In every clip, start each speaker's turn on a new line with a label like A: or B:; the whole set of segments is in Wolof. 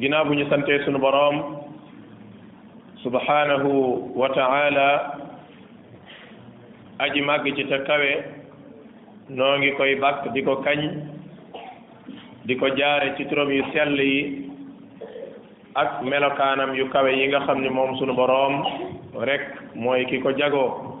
A: ginnaaw bu ñu santee sunu boroom subhanahu wa ta'ala aji màgg ci te kawe noo ngi koy bàkk di ko kañ di ko jaare ci turam yu sell yi ak melokaanam yu kawe yi nga xam ni moom sunu boroom rekk mooy ki ko jagoo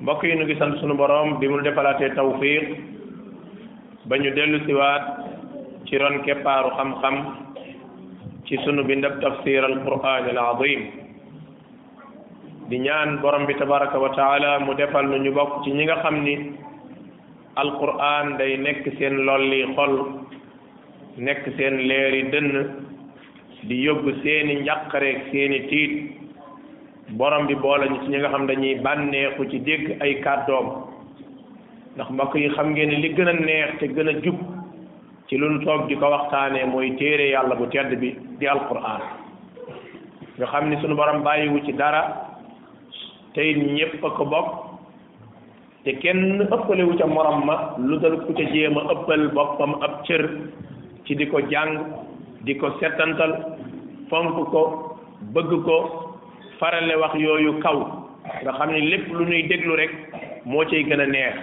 A: mbokk yi nu ngi sant sunu borom bi mu defalaatee tawfiq ba ñu dellu siwaat ci ron keppaaru xam-xam ci sunu bindab tafsir al quran al azim di ñaan borom bi tabaraka wa taala mu defal nu ñu bokk ci ñi nga xam ni al quran day nekk seen lolli xol nekk seen leeri dënn di yóbbu seeni njàqareeg seeni tiit borom bi boole ñu ci ñi nga xam dañuy bànneexu ci dégg ay kàddoom ndax mbokk yi xam ngeen ne li gën a neex te gën a jub ci lu nu toog di ko waxtaanee mooy téere yàlla bu tedd bi di alquran nga xam ni sunu borom bàyyiwu ci dara tey ñépp a ko bokk te kenn ëppalewu ca morom ma lu dal ku ca jéem a ëppal boppam ab cër ci di ko jàng di ko settantal fonk ko bëgg ko farale wax yooyu kaw nga xam ne lépp lu ñuy déglu rek moo cay gën a neex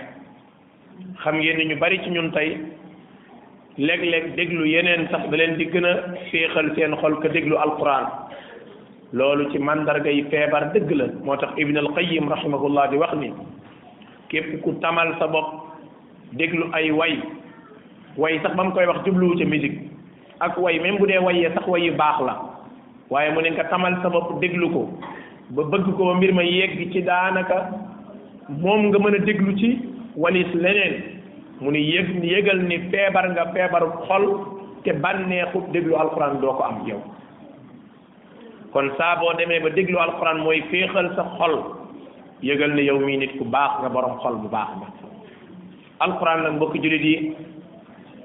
A: xam ngeen ni ñu bari ci ñun tey léeg-léeg déglu yeneen sax da leen di gën a féexal seen xol ka déglu alquran loolu ci mandarga yi feebar dëgg la moo tax ibn al qayyim rahimahullah di wax ni képp ku tamal sa bopp déglu ay way way sax ba mu koy wax jubluwu ca musique ak way même bu dee wayee sax wayi baax la waaye mu ne nga tamal sa bopp déglu ko ba bëgg ko ba mbir ma yegg ci daanaka moom nga mën a déglu ci walis leneen mu ne yëg yëgal ni feebar nga feebaru xol te bànneexu déglu alxuraan doo ko am yow kon saa boo demee ba déglu alxuraan mooy féexal sa xol yëgal ne yow mii nit ku baax nga borom xol bu baax nga alquran nag mbokki jullit yi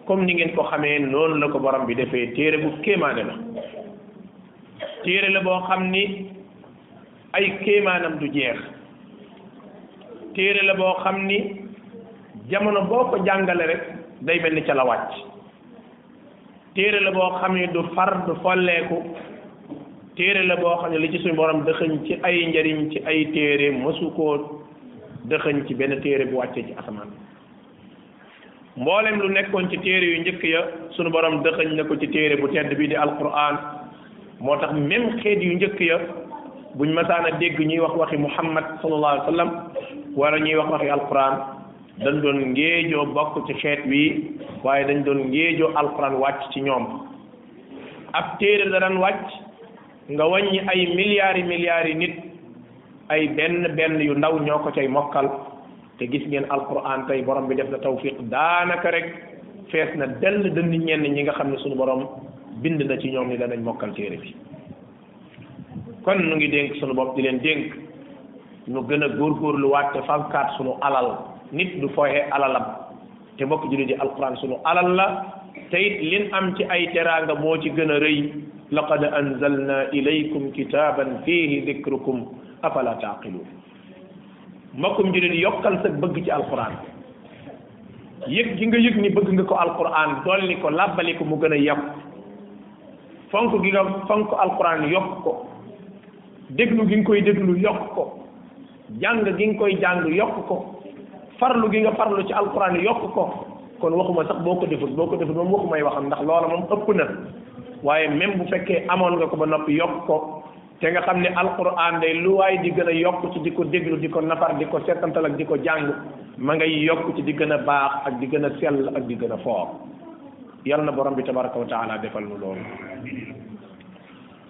A: comme ni ngeen ko xamee noonu la ko borom bi defee téere bu kéemaane la téere la boo xam ni ay kéemaanam du jeex téere la boo xam ni jamono boo ko jàngale rek day mel ni ca la wàcc téere la boo xam ne du far du folleeku téere la boo xam ne li ci suñu borom dëxëñ ci ay njariñ ci ay téere mësu koo dëxëñ ci benn téere bu wàccee ci asamaan mboolem lu nekkoon ci téere yu njëkk ya suñu borom dëxëñ na ko ci téere bu tedd bii di alquran moo tax même xeet yu njëkk ya buñ masaan a dégg ñuy wax waxi muhammad sallallahu alayhi wa sallam wala ñuy wax waxi alquran dañ doon ngéejoo bokk ci xeet wi waaye dañ doon ngéejoo alquran wàcc ci ñoom ab téere da daan wàcc nga wàññi ay milliards milliards yi nit ay benn benn yu ndaw ñoo ko cay mokkal te gis ngeen alquran tey borom bi def na tawfiq daanaka rek fees na dell dënd ñenn ñi nga xam ne suñu borom bind na ci ñoom ni danañ mokkal téere bi kon nu ngi dénk sunu bopp di leen dénk nu gën a góorgóorlu waat te fànkaat sunu alal nit du fooye alalam te mbokk jullit ji alquran sunu alal la te it lin am ci ay teraanga moo ci gën a rëy laqad anzalna ilaykum kitaban fihi dikrukum afala taqilun mbokkum jullit yokkal sa bëgg ci alquran yëg gi nga yëg ni bëgg nga ko alquran dolli ko làbbali ko mu gën a yàpp fonk gi nga fonk alquran yokk ko déglu gi nga koy déglu yokk ko jàng gi nga koy jàng yokk ko farlu gi nga farlu ci alquran yokk ko kon waxuma sax boo ko defut boo ko defut moom waxumay waxam ndax loola moom ëpp na waaye même bu fekkee amoon nga ko ba noppi yokk ko te nga xam ne alquran day lu waay di gën a yokk ci di ko déglu di ko nafar di ko seetantal ak di ko jàng ma ngay yokk ci di gën a baax ak di gën a sell ak di gën a foor yal na borom bi tabaraka wa taala defal nu loolu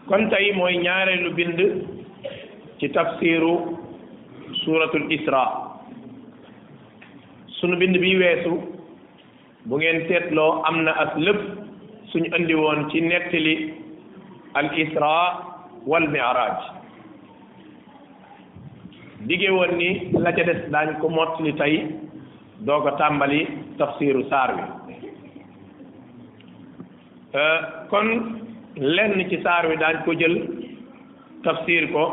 A: kon tey mooy ñaareelu bind ci tafsiru suratul isra sunu bind bi weesu bu ngeen seetloo am na as lëpp suñu andi woon ci nettali al isra wal mi'raj dige woon ni la ca des daañ ko mottali tey doo ko tàmbali tafsiru saar wi euh, kon lenn ci saar wi daañ ko jël tafsir ko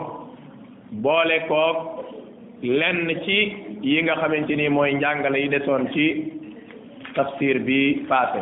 A: boole koog lenn ci yi nga xamante ni mooy njàngale yi desoon ci tafsir bi passé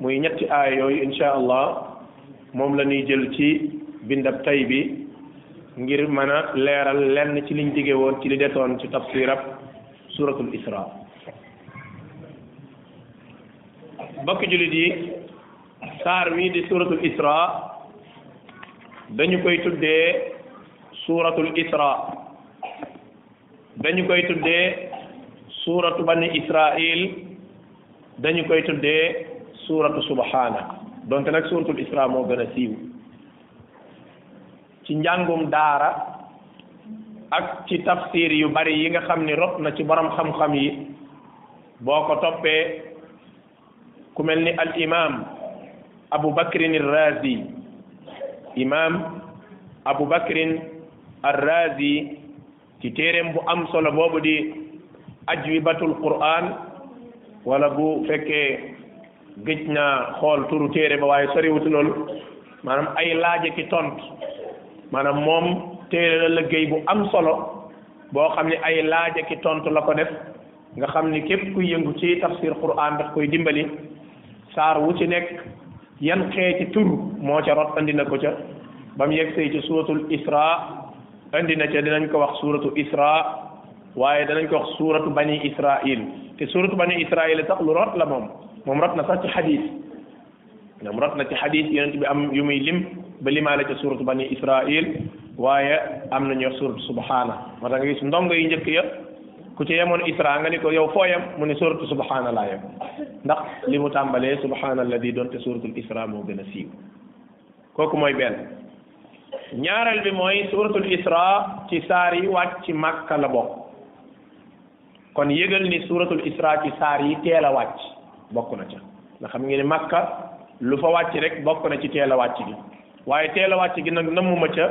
A: muy ñetti aaya yooyu insha allah moom la ñuy jël ci bindab tay bi ngir mën a leeral lenn ci liñ dige woon ci li desoon ci tafsirab suratul isra bokki jullit yi saar wi di suratul isra dañu koy tuddee suratul isra dañu koy tuddee suuratu bani israil dañu koy tuddee suuratu subhaana donte nag suuratul isra moo gën a siiw ci njàngum daara ak ci tafsir yu bari yi nga xam ni rot na ci borom xam-xam yi boo ko toppee ku mel ni al imam abu bakrin arrazi imam abu bakrin arrazi ci téeréem bu am solo boobu di ajwibatul quran wala bu fekkee gëj naa xool turu téere ba waaye soriwutu loolu maanaam ay laaje ki tont maanaam moom téere la liggéey bu am solo boo xam ne ay laaje ki tont la ko def nga xam ni képp kuy yëngu ci tafsir quran daf koy dimbali saar wu ci nekk yan xeeti tur moo ca rot andi na ko ca ba mu yegsee ci suratul isra andi na ca dinañ ko wax suratu isra waaye danañ ko wax suratu bani israil te suratu bani israil sax lu rot la moom moom rot na sax ci xadis ñoom rot na ci xadis yonent bi am yu muy lim ba limaale ca suuratu bani israil waaye am na ñoo suuratu subhaana moo tax nga gis ndongo yi njëkk ya ku ci yemoon isra nga ni ko yow fooyam mu ne suuratu subhaana laa yem ndax li mu tàmbalee subhaana alladi doonte suuratul isra moo gën a siiw kooku mooy benn ñaareel bi mooy suuratul isra ci saar yi wàcc ci màkka la bokk kon yëgal ni suuratul isra ci saar yi teel a wàcc bokk na ca nga xam ngeen ne makka lu fa wàcc rek bokk na ci teel a wàcc gi waaye teel a wàcc gi nag namuma ca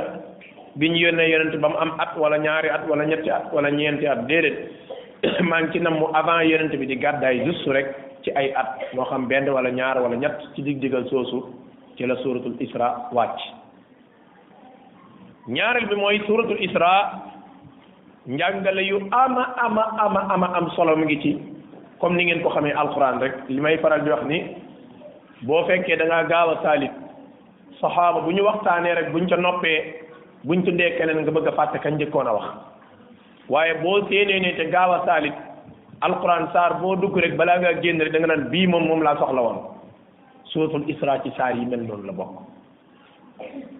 A: bi ñu yónnee yonent ba mu am at wala ñaari at wala ñetti at wala ñeenti at déedéet maa ngi ci nam mu avant yonent bi di gàddaay juste rek ci ay at moo xam benn wala ñaar wala ñett ci dig digal soosu ci la suuratul isra wàcc ñaareel bi mooy suratul isra njàngale yu ama ama ama ama am solo mu ngi ci comme ni ngeen ko xamee alquran rek li may faral di wax ni boo fekkee da ngaa gaaw a saalit saxaaba bu ñu waxtaanee rek buñ ca noppee buñ tuddee keneen nga bëgg a fàtte kañ njëkkoon a wax waaye boo séenee ne te gaaw a saalit alquran saar boo dugg rek balaa ngaa génn rek da nga naan bii moom moom laa soxla woon suratul isra ci saar yi mel noonu la bokk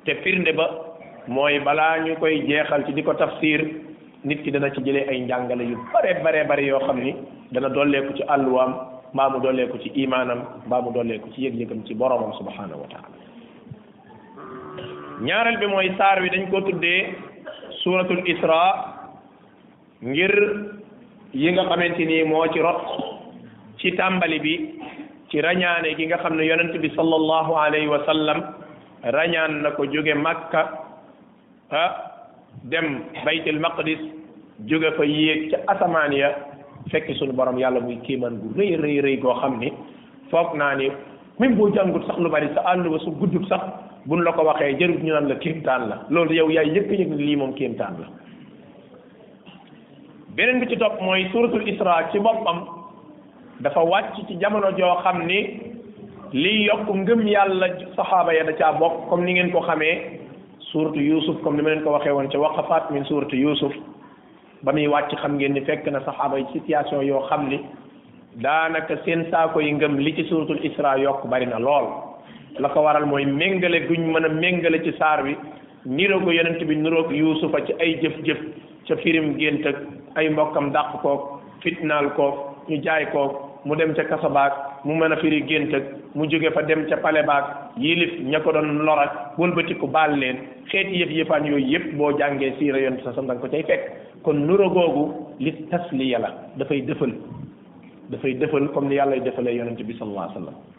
A: te firnde ba mooy balaa ñu koy jeexal ci di ko tafsir nit ki dana ci jëlee ay njàngale yu bare bare bare yoo xam ni dana dolleeku ci àlluwaam mbaa mu dolleeku ci imaanam mbaa mu dolleeku ci yëg-yëgam ci boromam subhanahu wa taala ñaareel bi mooy saar wi dañ ko tuddee suratul isra ngir yi nga xamante ni moo ci rot ci tàmbali bi ci rañaane gi nga xam ne yonent bi sallallahu alayhi wa sallam rañaan na ko jóge Makka ah dem baytil maqdis jóge fa yéeg ca asamaan ya fekk sunu borom yàlla muy kéemaan gu rëy rëy rëy goo xam ni foog naa ni même boo jàngut sax lu bari sa àll ba su guddut sax buñ la ko waxee jarut ñu naan la kéemtaan la loolu yow yaay yëkk yëg ni lii moom kéemtaan la beneen bi ci topp mooy suratul isra ci boppam dafa wàcc ci jamono joo xam ni liy yokk ngëm yàlla saxaaba ya da caa bokk comme ni ngeen ko xamee suuratu yusuf comme ni ma leen ko waxee woon ca waqafaat min suuratu yusuf ba muy wàcc xam ngeen ni fekk na saxaaba yi situation yoo xam ni daanaka seen saako yi ngëm li ci suuratul isra yokk bari na lool la ko waral mooy méngale guñ mën a méngale ci saar wi niroo ko yonent bi niroog yuusufa ci ay jëf-jëf ca firim gént ak ay mbokkam dàq koog fitnaal koog ñu jaay koog mu dem ca kaso baag mu mën a firi gént ak mu jóge fa dem ca pale baag yilif ña ko doon lor ak wëlbatiku baal leen xeeti yëf yëfaan yooyu yëpp boo jàngee siira yonent sa sam danga ko cay fekk kon nuro googu li tasliya la dafay dëfal dafay dëfal comme ni yàlla defalee yonent bi sallallahu alayhi wa sallam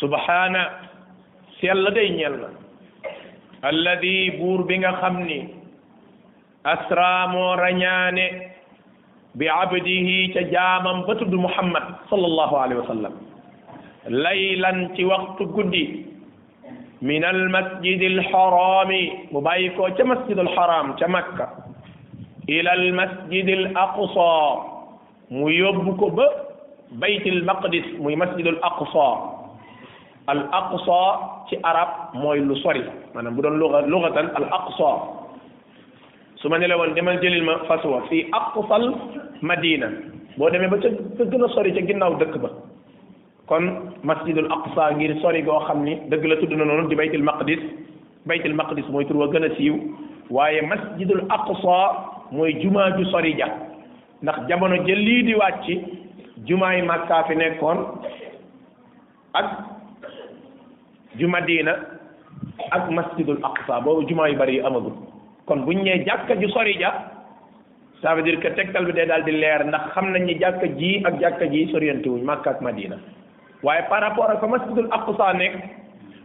A: subhaana sell day ñeel na alladi buur bi nga xam ni asra moo rañaane bi abdihi ca jaamam ba tudd muhammad sallallahu alayhi wa sallam laylan ci waxtu guddi min al masjid al harami mu bàyyi ko ca masjid al haram ca makka ila al masjid al aqsa mu yóbbu ko ba baytil maqdis muy masjidul aqsa al aqsa ci arab mooy lu sori maanaam bu doon luga lugatan al aqsa su ma ne la woon demal jëlil ma fas wa fii aqsal madina boo demee ba ca ca gën a sori ca ginnaaw dëkk ba kon masjidul aqsa ngir sori goo xam ni dëgg la tudd na noonu di baytil maqdis baytil maqdis mooy tur wa gën a siiw waaye masjidul aqsa mooy jumaa ju sori ja ndax jamono jël lii di wàcc jumaa yi Makka fi nekkoon ak ju Madina ak masjidul aqsa boobu jumaa yu bari yu amagul kon buñ ñee jàkka ju sori ja ça veut dire que tegtal bi day daal di leer ndax xam nañ ni jàkka ji ak jàkka ji soriante wuñ Makka ak Madina waaye par rapport ak fa masjidul aqsa nekk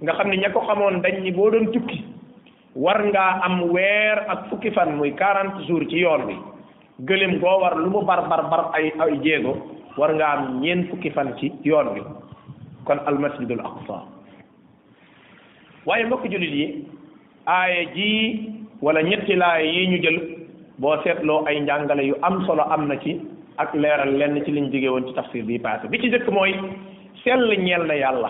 A: nga xam ne ña ko xamoon dañ ni boo doon tukki war ngaa am weer ak fukki fan muy quarante jours ci yoon bi gëléem goo war lu mu bar bar bar ay ay jéego war nga am ñeent fukki fan ci yoon bi kon almasjidul aqsa waaye mbokk jullit yi aaya ji wala ñetti laay yi ñu jël boo seetloo ay njàngale yu am solo am na ci ak leeral lenn ci liñ jóge woon ci tafsir bi passé bi ci jëkk mooy sell ñeel na yàlla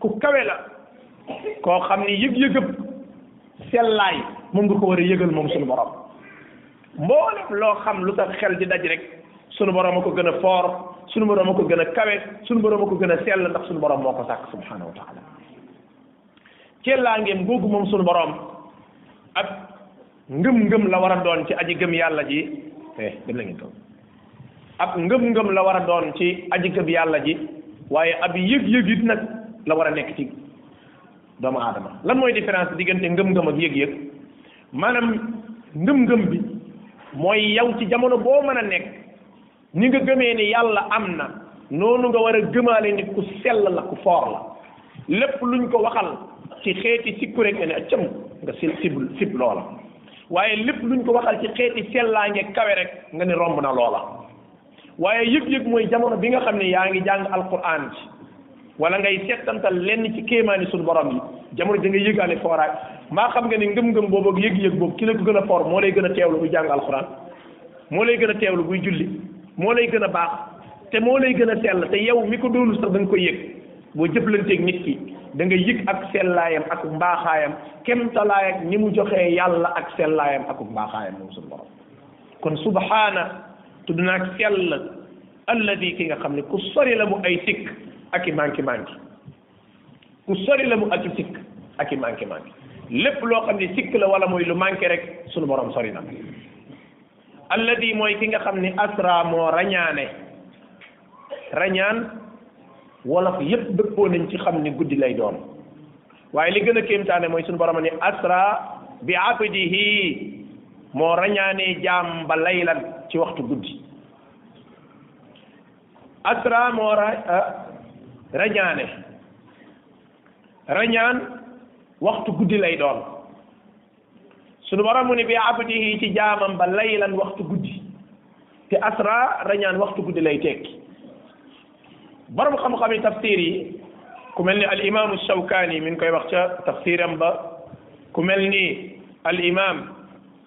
A: ku kawe la koo xam ni yëg-yëgëb sellaay moom nga ko war a yëgal moom suñu borom mboolem loo xam lu tax xel di daj rek sunu borom a ko gën a foor sunu borom a ko gën a kawe sunu borom a ko gën a sell ndax sunu borom moo ko sàkk subhanahu wa taala cellaangeem googu moom sunu borom ak ngëm-ngëm la war a doon ci aji gëm yàlla ji eh dem na ngeen toog ab ngëm-ngëm la war a doon ci aji gëm yàlla ji waaye ab yëg-yëg it nag la war a nekk ci doomu aadama lan mooy différence diggante ngëm-ngëm ak yëg-yëg maanaam ngëm-ngëm bi mooy yow ci jamono boo mën a nekk ni nga gëmee ni yàlla am na noonu nga war a gëmaale ni ku sell la ku foor la lépp luñ ko waxal ci xeeti sikku rek nga ne accam nga si sib sib loola waaye lépp luñ ko waxal ci xeeti sellaange kawe rek nga ne romb na loola waaye yëg-yëg mooy jamono bi nga xam ne yaa ngi jàng alquran ci wala ngay settantal lenn ci kéemaani suñu borom yi jamono da nga yëgaale fooraay maa xam nga ni ngëm-ngëm boobu ak yëg-yëg boobu ki la ko gën a foor moo lay gën a teewlu buy jàng alxuraan moo lay gën a teewlu buy julli moo lay gën a baax te moo lay gën a sell te yow mi ko doonul sax da nga koy yëg boo jëflanteeg nit ki da nga yëg ak sellaayam ak mbaaxaayam kem talaay ak ni mu joxee yàlla ak sellaayam ak mbaaxaayam moom suñu borom kon subhaana tudd naa ak sell alladi ki nga xam ne ku sori la mu ay sikk ak i manki manki ku sori la mu ak i sikk ak i manki manki lépp loo xam ne sikk la wala muy lu manqué rek sunu borom sori na alladi mooy ki nga xam ne asra moo rañaane rañaan wolof yépp dëppoo nañ ci xam ne guddi lay doon waaye li gën a kéemtaane mooy sunu borom ne asra bi abdihi moo rañaanee jaam ba laylan ci waxtu guddi asra moo ra ah, rañaane rañaan waxtu guddi lay doon sunu borom mu ni bi abdihi ci jaamam ba laylan waxtu guddi te asra rañaan waxtu guddi lay tekki borom xam-xam yi tafsir yi ku mel ni al imam Shawkaani mi ngi koy wax ca tafsiram ba ku mel ni al imam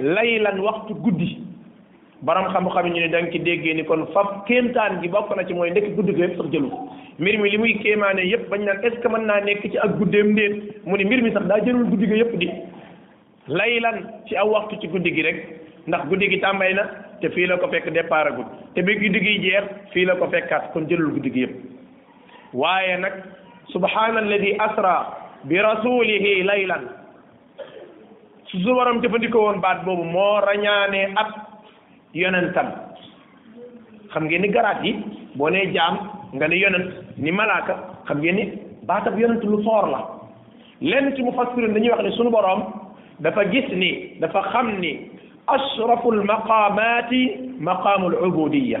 A: laylan waxtu guddi borom xam-xam ñu ne da nga ci déggee ni kon fab kéemtaan gi bokk na ci mooy ndekk guddi gi yëpp sax jëlu mbir mi li muy kéemaane yëpp bañ naan est ce que mën naa nekk ci ak guddeem ndéet mu ni mbir mi sax daa jëlul guddi gi yëpp di laylan ci aw waxtu ci guddi gi rek ndax guddi gi tàmbay na te fii la ko fekk départ agul te bi guddi gi jeex fii la ko fekkaat kon jëlul guddi gi yëpp waaye nag subhaana alladi asra bi rasulihi laylan su su waram jëfandikoo woon baat boobu moo rañaanee ak yonentam xam ngeen ni garaat yi boo nee jaam nga ne yonent ni malaaka xam ngeen ni baatab yonent lu foor la lenn ci mu fassirin dañuy wax ne sunu boroom dafa gis ni dafa xam ni ashraful maqaamaati maqaamul ubudiya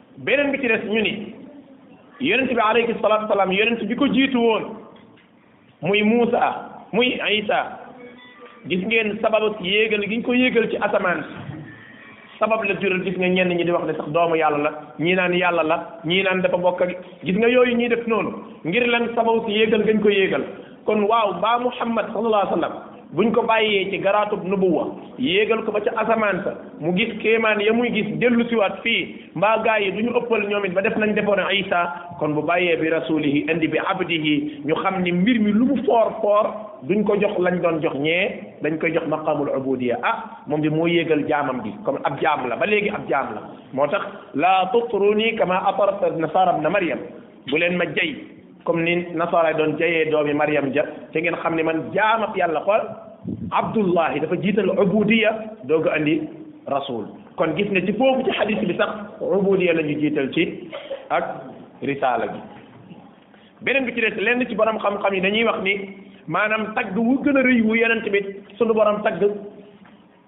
A: beneen bi ci des ñu ni yonent bi alayhi salaatu salaam yonent bi ko jiitu woon muy Muusa muy Isa gis ngeen sababu yéegal gi ñu ko yéegal ci asamaan sabab la jural gis nga ñenn ñi di wax ne sax doomu yàlla la ñii naan yàlla la ñii naan dafa bokk ak gis nga yooyu ñii def noonu ngir lan sababu si yéegal gañ ko yéegal kon waaw mbaa muhammad sallallahu alayhi wa sallam buñ ko bàyyee ci garaatub nubuwa yéegal ko ba ca asamaan sa mu gis kéemaan ya muy gis dellu siwaat fii mbaa gaa yi du ñu ëppal ñoom it ba def nañ defoon isa kon bu bàyyee bi rasulihi indi bi abdihi ñu xam ni mbir mi lu mu foor foor duñ ko jox lañ doon jox ñee dañ koy jox maqamul ubudiya ah moom bi moo yéegal jaamam bi comme ab jaam la ba léegi ab jaam la moo tax la tutruni kama atarta nasara ibn maryam bu leen ma jay comme ni nasaaraay doon jayee doomi Mariam ja te ngeen xam ne man jaamab yàlla xool abdullahi dafa jiital ubudiya doog a andi rasul kon gis nga ci foofu ci xadis bi sax ubudiya la ñu jiital ci ak risaala bi beneen bi ci des lenn ci borom xam-xam yi dañuy wax ni maanaam tagg wu gën a rëy wu yonent bi sunu borom tagg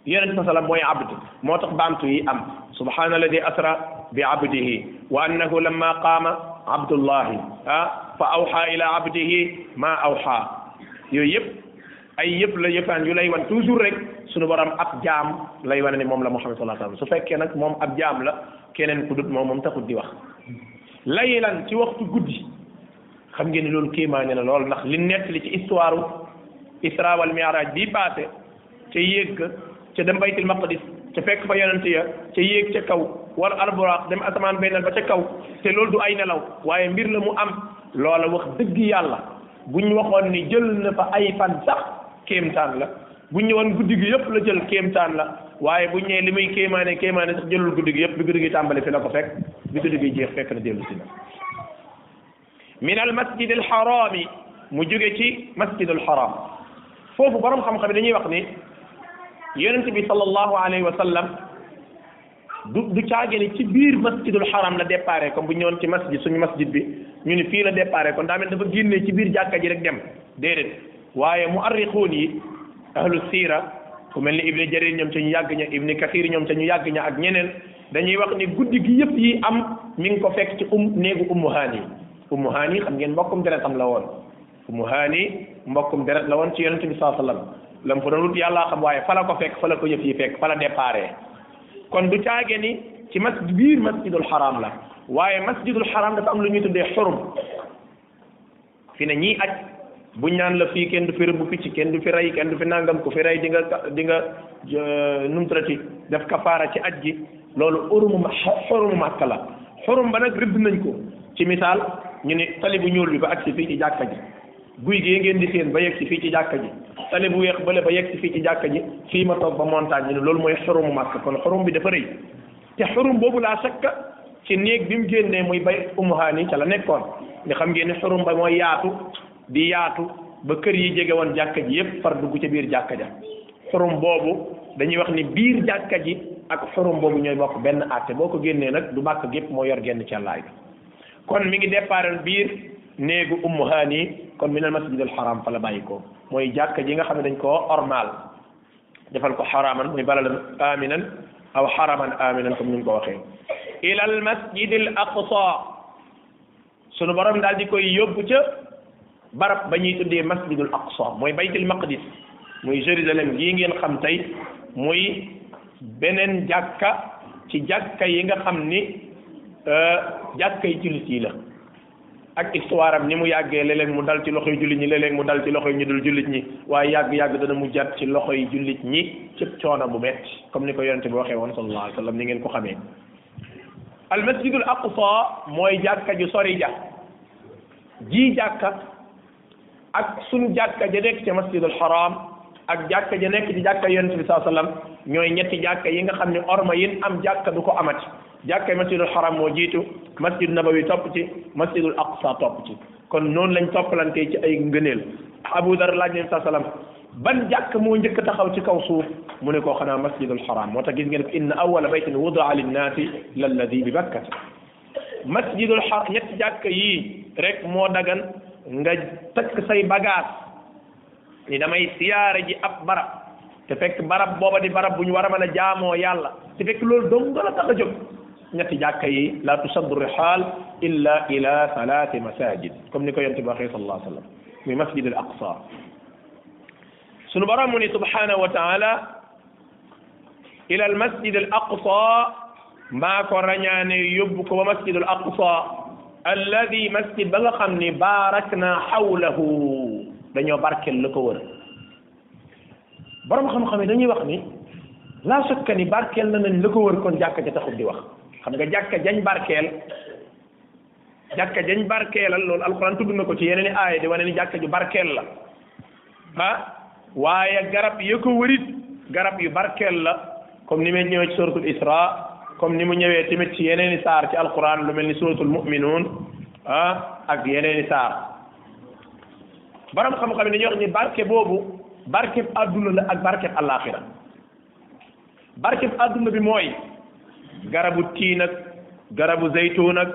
A: yonent sa salaam mooy abd moo tax baamtu yi am subhaana alladi asra bi abdihi wa annahu lamma qaama abdullahi ah fa awxa ila abdihi ma awxa yooyu yëpp ay yëpp la yëfaan yu lay wan toujours rek suñu borom ab jaam lay wane ni moom la Muhammad sallallahu alayhi wasallam su fekkee nag moom ab jaam la keneen ku dut moom moom taxut di wax laylan ci waxtu guddi xam ngeen ni loolu kéemaane la lool ndax li nettali ci histoire Isra wal Mi'raj bii passé ca yéeg ga ca dem baytil maqdis ca fekk fa yonent ya ca yéeg ca kaw war alburaax dem asamaan bennal ba ca kaw te loolu du ay nelaw waaye mbir la mu am loola wax dëgg yàlla bu ñu waxoon ni jël na fa ay fan sax kéemtaan la bu ñu ñëwoon guddi gi yëpp la jël kéemtaan la waaye bu ñu nee li muy kéemaane kéemaane sax jëlul guddi gi yëpp bi guddi gi tàmbali fi la ko fekk bi guddi gi jeex fekk na dellu si na min al masjid al haram mu jóge ci masjid al haram foofu borom xam-xam dañuy wax ni yonent bi sallallahu alayhi wa sallam du du caage ni ci biir masjidul haram la déparé comme bu ñëwoon ci masjid suñu masjid bi ñu ni fii la déparé kon daa mel dafa génnee ci biir jàkka ji rek dem déedéet waaye mu arrixuun yi ahlu siira ku mel ni ibni jarir ñoom ca ñu yàgg ña ibni kasir ñoom ca ñu yàgg ña ak ñeneen dañuy wax ni guddi gi yëpp yi am mi ngi ko fekk ci um néegu ummu haani ummu haani xam ngeen mbokkum deretam la woon ummu haani mbokkum deret la woon ci yonente bi saa sallam la mu fa doon wut yàllaa xam waaye fa la ko fekk fa la ko yëf yi fekk fa la déparé kon du caage ni ci mas biir masjidul xaraam la waaye masjidul xaraam dafa am lu ñuy tuddee xurum fi ne ñii aj buñ naan la fii kenn du fi rëbb picc kenn du fi rey kenn du fi nangam ku fi rey di nga di nga euh, num trati def kafaara ci aj gi loolu urumu xurumu màkk la xurum ba nag rëbb nañ ko ci misaal ñu ne tali bu ñuul bi ba agsi fii ci jàkka ji guy gi ngeen di seen ba yegg si fii ci jàkka ji tali bu weex bële ba yegg si fii ci jàkka ji fii ma toog ba montagne ñu ne loolu mooy xurumu màkk kon xurum bi dafa rëy te xurum boobu laa sakka ci néeg bi mu génnee muy bay umu haani ca la nekkoon nga xam ngeen ne xurum ba mooy yaatu di yaatu ba kër yi jege woon jàkka ji yépp far dugg ca biir jàkka ja xurum boobu dañuy wax ni biir jàkka ji ak xurum boobu ñooy bokk benn àtte boo ko génnee nag du bàkk gépp moo yor genn càllaay bi kon mi ngi départal biir néegu ummu haani kon minal masjidil haram fa la bàyyi ko mooy jàkka ji nga xam ne dañ koo ormal defal ko xaraaman muy baladan aminan aw xaraman aminan comme ni mu ko waxee ila al masjid al aqsa sunu borom daal di koy yóbbu ca barab ba ñuy tuddee masjidul aqsa mooy baytul maqdis muy Jérusalem gii ngeen xam tey muy beneen jàkka ci jàkka yi nga xam ni euh, jàkka yi jullit yi la ak histoire am ni mu yàggee léeg mu dal ci loxoy jullit ñi léeg mu dal ci loxoy ñu dul jullit ñi waaye yàgg-yàgg dana mu jat ci loxoy jullit ñi ci coono bu metti comme ni ko yonente bi waxee woon sallallahu alayhi wa sallam ni ngeen ko xamee al masjidul aqsa mooy jàkka ju sori ja ji jàkka ak suñu jàkka ja nekk ca masjidul haram ak jàkka ja nekk ci jàkka yonent bi saa sallam ñooy ñetti jàkka yi nga xam ne orma yin am jàkka du ko amati jàkka masjidul haram moo jiitu masjid nabawi topp ci masjidul aqsa topp ci kon noonu lañ toppalantee ci ay ngëneel abu dar laaj leen saa sallam ban jàkk moo njëkk taxaw ci kaw suuf mu ne koo xanaa masjidul haram moo tax gis ngeen ko inna awwala baytin wudaa linnaasi lalladi bi bakkata masjidul xar ñetti jàkk yii rek moo dagan nga takk say bagage ni damay siyaare ji ab barab te fekk barab booba di barab bu ñu war a mën a jaamoo yàlla te fekk loolu dong la tax a jóg ñetti jàkka yi la tusaddu rihaal illa ila salaati masajid comme ni ko yonent bi waxee sallallahu alayhi wa sallam muy masjid al aqsa sunu borom mu ni subhanahu wa taala ila al masjid al aqsa maa ko rañaane yóbbu ko ba masjid al aqsa alladi masjid ba nga xam ni baarak naa xawlahu dañoo barkel la ko wër borom xam-xam yi dañuy wax ni la shakka ni barkeel na nañ la ko wër kon jàkka ja taxut di wax xam nga jàkka jañ barkeel jàkka jañ barkeelal loolu alquran tudd na ko ci yeneen i aaya di wane ni jàkka ju barkeel la ah waaye garab ya ko wërit garab yu barkeel la comme ni may ñëwee ci suratul isra comme ni mu ñëwee tamit ci yeneen i saar ci alquran lu mel ni suratul muminuun ah ak yeneen i saar borom xam-xam yi dañuy wax ni barke boobu barkeb àdduna la ak barkeb àllaaxira barkeb àdduna bi mooy garabu tiin ak garabu zaytuun ak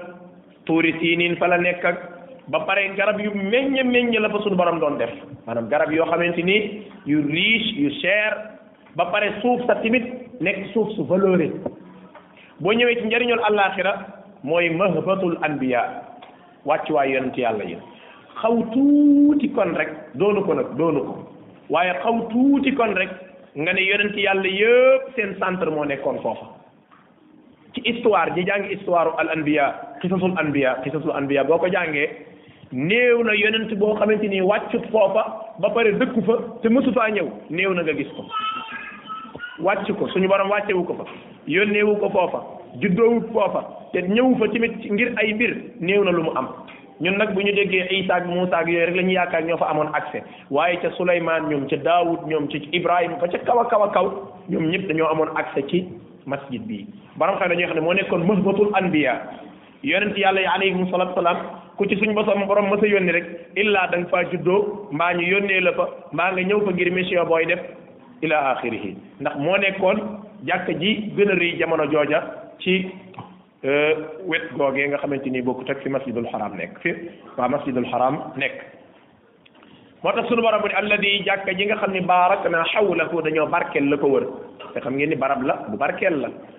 A: tuuri siiniin fa la nekk ak ba pare garab yu meññ meññ la fa suñu borom doon def maanaam garab yoo xamante ni yu riche yu cher ba pare suuf sa timit nekk suuf su valeuré boo ñëwee ci njëriñul àllaaxira mooy mahbatul anbiya wàccuwaay yonent yàlla yi xaw tuuti kon rek doonu ko nag doonu ko waaye xaw tuuti kon rek nga ne yonent yàlla yëpp seen centre moo nekkoon foofa ci histoire ji jàng histoire al anbiya xisasul anbiya xisasul anbiya boo ko jàngee néew na yonent boo xamante ni wàccut foofa ba pare dëkku fa te mësu faa ñëw néew na nga gis ko wàcc ko suñu borom wàccewu ko fa yónneewu ko foofa juddoowut foofa te ñëwu fa tamit ngir ay mbir néew na lu mu am ñun nag bu ñu déggee Isa ak Muusa ak yooyu rek la ñu yaakaar ñoo fa amoon accès waaye ca Suleymaan ñoom ca Daawud ñoom ci Ibrahima fa ca kaw a kaw a kaw ñoom ñëpp dañoo amoon accès ci masjid bi borom xam ne dañoo xam ne moo nekkoon mahbatul anbiya yonent yàlla yi alayhim salaatu salaam ku ci suñ bosom borom mës a yónni rek illaa da nga faa juddoo mbaa ñu yónnee la fa mbaa nga ñëw fa ngir mission booy def ila axirihi ndax moo nekkoon jàkk ji gën a rëy jamono jooja ci euh, wet googee nga xamante ni bokkut ak fi masjidul xaram nekk fi waa masjidul xaram nekk moo tax sunu borom bu ne alladi jàkk ji nga xam ne baarak naa xawlahu dañoo barkeel la ko wër te xam ngeen ni barab la bu barkeel la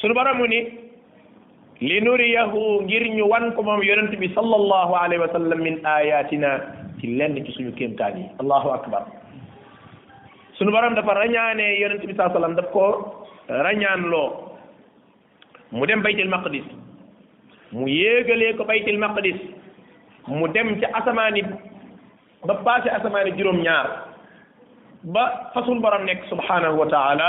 A: sunu borom mu ni li nuriyahu ngir ñu wan ko moom yonent bi sallallahu alayhi wa sallam min ayatina ci lenn ci suñu kéemtaan yi allahu akbar sunu borom dafa rañaanee yonent bi saa sallam daf ko rañaan loo mu dem baytil maqdis mu yéegalee ko baytil maqdis mu dem ca asamaani ba passé asamaani juróom-ñaar ba fa sunu borom nekk subhanahu wa taala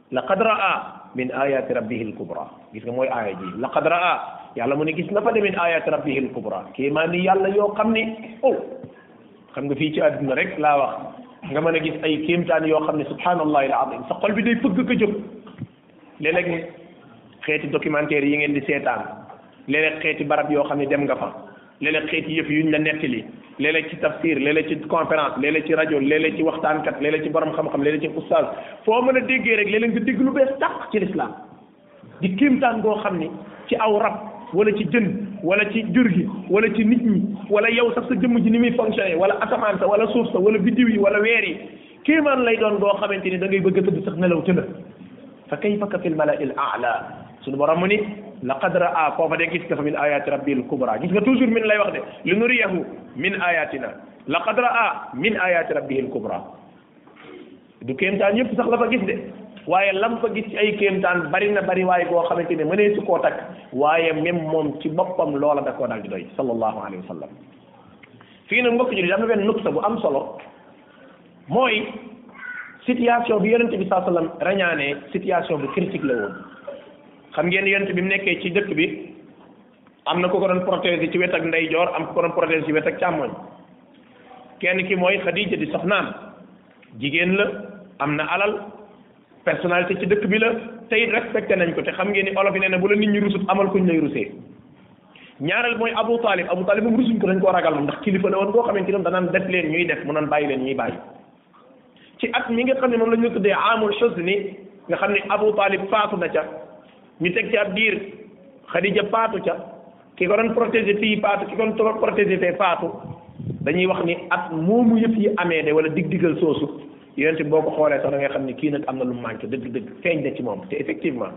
A: laqad raa min ayati rabbihi alkubra gis nga mooy aaya ji laqad raa yàlla mu ne gis na fa de min ayati rabbihi alkubra kii maa ni yàlla yoo xam ni oh xam nga fii ci àdduna rek laa wax nga mën a gis ay kéemtaan yoo xam ne subhanallahi al azim sa xol bi day fëgg ko jóg léeg-léeg xeeti documentaire yi ngeen di seetaan léeg-léeg xeeti barab yoo xam ne dem nga fa léeg-léeg xeeti yëf yuñ la nettali léeg-léeg ci tafsir léeg-léeg ci conférence léeg-léeg ci rajo léeg-léeg ci waxtaankat léeg-léeg ci borom xam-xam léeg-léeg ci oustaz foo mën a déggee rek léeg-léeg nga dégg lu bees tàq ci lislaam di kiimtaan goo xam ni ci aw rab wala ci jën wala ci jur gi wala ci nit ñi wala yow sax sa jëmm ji ni muy fonctionné wala asamaan sa wala suuf sa wala biddiw yi wala weer yi kéemaan lay doon goo xamante ni da ngay bëgg a tëdd sax nelaw tëdd fa kayfa ka fil mala'il a'la suñu borom mu ni laqad ra'a foofa de gis nga fa min ayati rabbil kubra gis nga toujours min lay wax de li nuriyahu min ayatina laqad ra'a min ayati rabbihil kubra du kéemtaan yëpp sax la fa gis de waaye lam fa gis ci ay kéemtaan bari na bari waaye goo xamante ne mënee su koo takk waaye même moom ci boppam loola da koo daal di doy sallallahu alayhi wa sallam fii nag mbokk jullit am na benn nukta bu am solo mooy situation bi yonent bi saa sallam rañaanee situation bu critique la woon xam ngeen yonent bi mu nekkee ci dëkk bi am na ku ko doon protéger ci wet ak ndeyjoor am ku ko doon protéger ci wet ak càmmoñ kenn ki mooy Xadija di soxnaam jigéen la am na alal personnalité ci dëkk bi la te it respecté nañ ko te xam ngeen ni olof yi nee na bu la nit ñi rusut amal kuñ lay rusee ñaareel mooy Abu Talib Abu Talib moom rusuñ ko dañ koo ragal moom ndax kilifa la woon boo xamante ne danaan def leen ñuy def mu naan bàyyi leen ñuy bàyyi ci at mi nga xam ne moom la ñu tuddee amul xusni nga xam ne Abu Talib faatu na ca ñu teg ci ab diir Xadija faatu ca ki ko doon protégé fii faatu ki ko doon protégé fee faatu dañuy wax ni at moomu yëpp yi amee de wala dig digal soosu yonent boo ko xoolee sax da ngay xam ne kii nag am na lu manqué dëgg-dëgg feeñ na ci moom te effectivement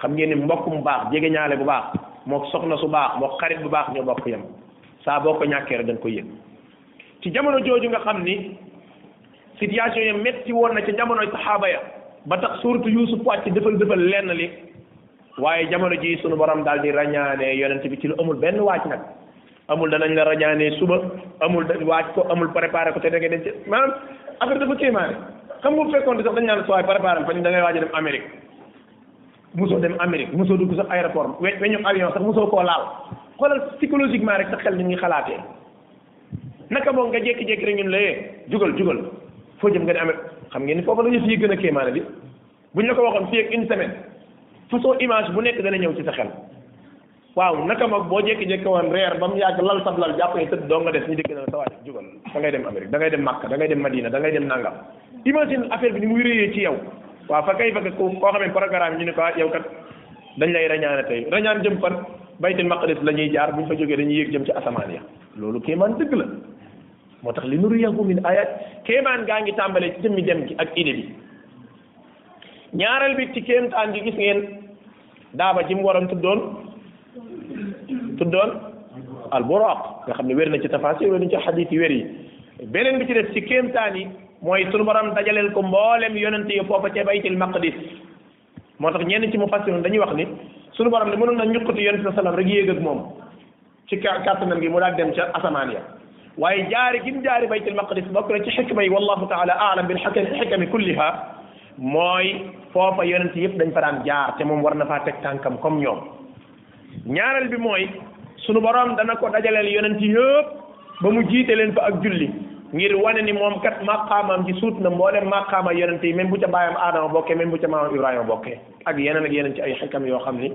A: xam ngeen ni mbokk mu baax jege ñaale bu baax moo soxna su baax moo xarit bu baax ñoo bokk yam saa boo ko ñàkkee rek dañ koy yëg ci jamono jooju nga xam ni situation ya metti woon na ca jamonoy saxaaba ya ba tax suuratu Yuusuf wàcc dëfal dëfal lenn li waaye jamono ji sunu borom daal di rañaane yonent bi ci lu amul benn waaj nag amul danañ la rañaane suba amul da waaj ko amul préparé ko te da ngay dem ci maanaam affaire dafa kéemaane xam nga bu fekkoon sax dañ naan sooy préparé fa da ngay waaj a dem Amérique mosoo dem Amérique mosoo dugg sax aéroport we weñu avion sax mosoo koo laal xoolal psychologiquement rek sa xel ni ñuy xalaatee naka moom nga jékki-jékki rek ñun la yee jugal jugal foo jëm nga ne Amérique xam ngeen ni foofu la ñu fi gën a kéemaane bi buñ la ko waxoon fii ak une semaine façon image bu nekk dana ñëw ci sa xel waaw naka ma boo jékki-jékki woon reer ba mu yàgg lal sab lal jàpp ne tëdd doo nga des ñu dégg na sa waay jugal da ngay dem Amérique da ngay dem Makka da ngay dem Madina da ngay dem nangam imagine affaire bi ni muy réyee ci yow waaw fa kay fekk ku koo xamee programme ñu ne ko ah yow kat dañ lay rañaane tey rañaan jëm fan baytul maqdis la ñuy jaar bu ñu fa jógee dañuy yéeg jëm ci asamaan ya loolu kéemaan dëgg la moo tax li nuriyahu min ayat kéemaan gaa ngi tàmbalee ci jëmmi dem gi ak idée bi ñaareel bi ci kéemtaan gi gis ngeen daaba ji mu waroon tuddoon tuddoon al buraq nga xam ne wér na ci tafasir wér na ci xadis yi wér yi beneen bi ci def ci kéemtaan yi mooy sunu borom dajaleel ko mboolem yonent yi foofa ca baytil maqdis moo tax ñenn ci mu fassiroon dañuy wax ni sunu borom ne mënoon na ñuqati yonent sa sallam rek yéeg ak moom ci kàttanam gi mu daal dem ca asamaan ya waaye jaari gi mu jaari baytul maqdis bokk na ci xikma yi wallahu taala aalam bil xikami kulliha mooy foofa yonent yëpp dañ fa daan jaar te moom war na faa teg tànkam comme ñoom ñaareel bi mooy sunu borom dana ko dajaleel yonent yëpp ba mu jiite leen fa ak julli ngir wane ni moom kat maqaamam ji suut na mboolem maqaama yonent yi même bu ca baayam aadama bokkee même bu ca maamam ibrahima bokkee ak yeneen ak yeneen ci ay xikam yoo xam ni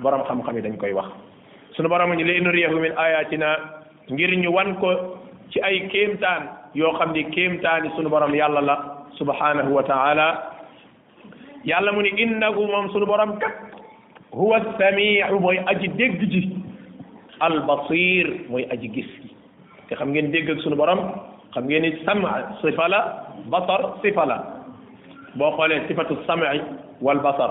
A: borom xam-xam yi dañ koy wax sunu borom ñu li nuriyahu min ayatina ngir ñu wan ko ci ay kéemtaan yoo xam ni kéemtaani sunu borom yàlla la subhanahu wa taala yàlla mu ni innahu moom sunu borom kat huwa samiu mooy aji dégg ji al basir mooy aji gis ji te xam ngeen dégg ak sunu borom xam ngeen ni sam sifa la basar sifa la boo xoolee sifatu sam'i wal basar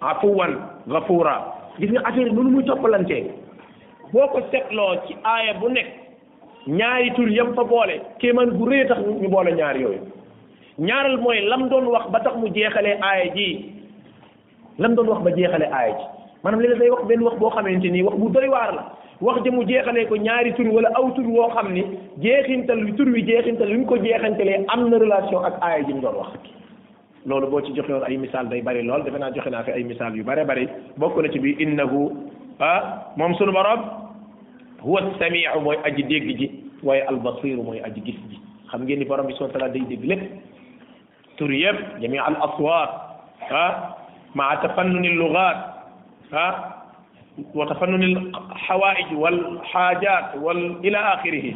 A: afuwan gafura gis nga affaire yi noonu muy toppalantee boo ko seetloo ci aaya bu nekk ñaari tur yam fa boole kéemaan gu rëy tax ñu boole ñaar yooyu ñaaral mooy lam doon wax ba tax mu jeexalee aaya ji lam doon wax ba jeexalee aaya ji maanaam léeg-léeg day wax benn wax boo xamante ni wax bu doy waar la wax ja mu jeexalee ko ñaari tur wala aw tur woo xam ni jeexintal wi tur wi jeexintal wi mu ko jeexantalee am na relation ak aaya ji mu doon wax loolu boo ci joxe woon ay misaal day bari lool defe naa joxe naa fi ay misaal yu bare bari bokk na ci bi innahu ah moom sunu borom huwa samiu mooy aji dégg ji waaye albasiru mooy aji gis ji xam ngeen ni borom bi subhanahu wa taala day dégg lépp tur yëpp jamia al aswat ah maa tafannuni lugat ah wa tafannunil xawaij wal xaajaat wal ila axirihi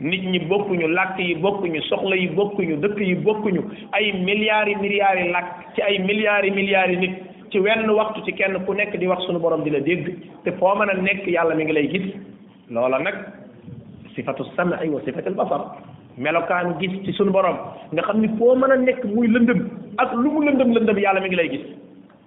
A: nit ñi bokkuñu làkk yi bokkuñu soxla yi bokkuñu dëkk yi bokkuñu ay milliards yi milliards yi làkk ci ay milliards yi milliards yi nit ci wenn waxtu ci kenn ku nekk di wax suñu borom di la dégg te foo mën a nekk yàlla mi ngi lay gis loola nag sifatu sam'i wa sifatul basar melokaanu gis ci suñu borom nga xam ni foo mën a nekk muy lëndëm ak lu mu lëndëm lëndëm yàlla mi ngi lay gis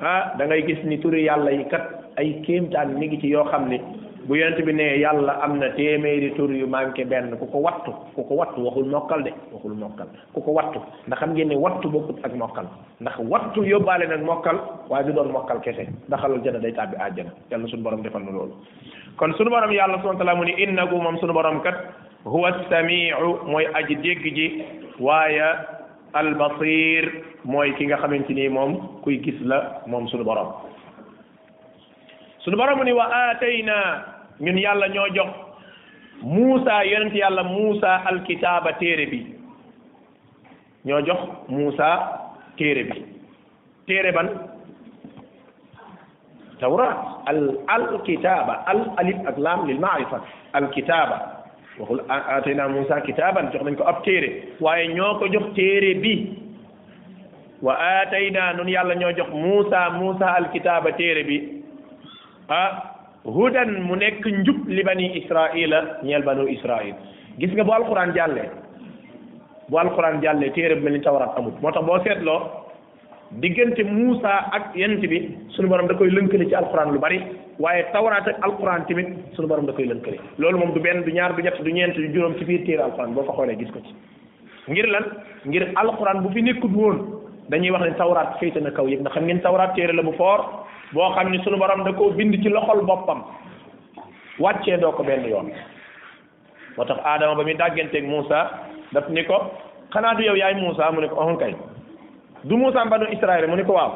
A: ah da ngay gis ni turi yàlla yi kat ay kéemtaan mi ngi ci yoo xam ne bu yonent bi ne yàlla am na téeméeri tur yu manqué benn ku ko wattu ku ko wattu waxul mokkal de waxul mokkal ku ko wattu ndax xam ngeen ne wattu bokkut ak mokkal ndax wattu yóbbaale nag mokkal waaye du doon mokkal kese ndax alal jana day tàbbi àjjana yàlla suñu borom defal na loolu kon suñu borom yàlla subhanahu wa taala mu ni innahu moom suñu borom kat huwa samiu mooy aji dégg ji waaye albasir mooy ki nga xamante ni moom kuy gis la moom sunu borom sunu borom ni wa aatayna ñun yàlla ñoo jox Muusa yonent yàlla Muusa alkitaaba téere bi ñoo jox Muusa téere bi téere ban tawraat al al kitaaba al alif ak laam lil maarifa al kitaaba waxul atayna Moussa kitaaban jox nañ ko ab téere waaye ñoo ko jox téere bi wa atayna nun yàlla ñoo jox Moussa Moussa al kitaaba téere bi ah hudan mu nekk njub li bani israila ñeel banu israil gis nga bu alquran jàllee bu alquran jàllee téere bu mel ni tawraat amul moo tax boo seetloo diggante Muusa ak yent bi suñu borom da koy lënkale ci alquran lu bari waaye tawraat ak alquran tamit suñu borom da koy lënkale loolu moom du benn du ñaar du ñett du ñeent du juróom ci biir téere alquran boo ko xoolee gis ko ci ngir lan ngir alquran bu fi nekkut woon dañuy wax ne tawraat féete na kaw yëpp ndax xam ngeen tawraat téere la bu foor boo xam ne sunu borom da koo bind ci loxol boppam wàccee doo ko benn yoon moo tax aadama ba muy dàgganteeg Moussa daf ni ko xanaa du yow yaay Moussa mu ne ko ohun kay du Moussa banu Israël mu ne ko waaw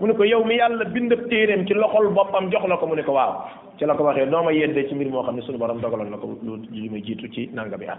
A: mu ne ko yow mi yàlla bind ab téeréem ci loxol boppam jox la ko mu ne ko waaw ci la ko waxee noo ma yeddee ci mbir moo xam ne sunu borom dogaloon na ko lu lu muy jiitu ci nanga bi at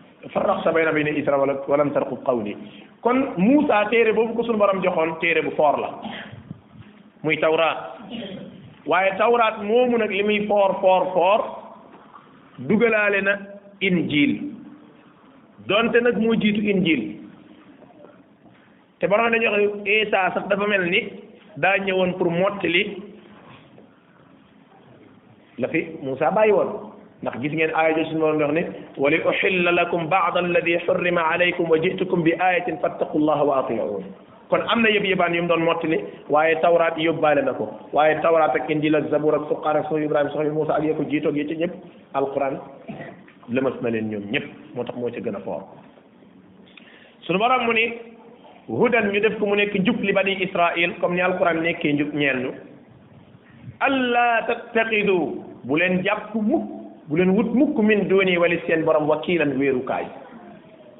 A: farrax sa bayna bayna isra wala walam tarqub qawli kon Moussa téere boobu ko sunu borom joxoon téere bu foor la muy tawraat waaye tawraat moomu nag li muy foor foor foor dugalaale na injil donte nag moo jiitu injil te borom dañuy wax ne Isa sax dafa mel ni daa ñëwoon pour mottali la fi Moussa bàyyi woon ndax gis ngeen aaya jo suñu borom di wax ne wa li uxilla lakum baada alladi xurrima alaykum wa jitukum bi ayatin fattaqu llaha wa atiun kon am na yëpp yëbaan yu mu doon mottali waaye tawraat yóbbaale na ko waaye tawraat ak injil ak zabur ak furqaan ak soxna ibrahima soxna Moussa ak yee ko jiitoog yi ci ñëpp alquran lëmas na leen ñoom ñëpp moo tax moo ci gën a foor sunu borom mu ni hudan ñu def ko mu nekk njub li bani israil comme ni alquran nekkee njub ñeel ñu allah tattaxidu bu leen jàpp mukk bu leen wut mukk min dooni wali seen borom wakiilan wéerukaay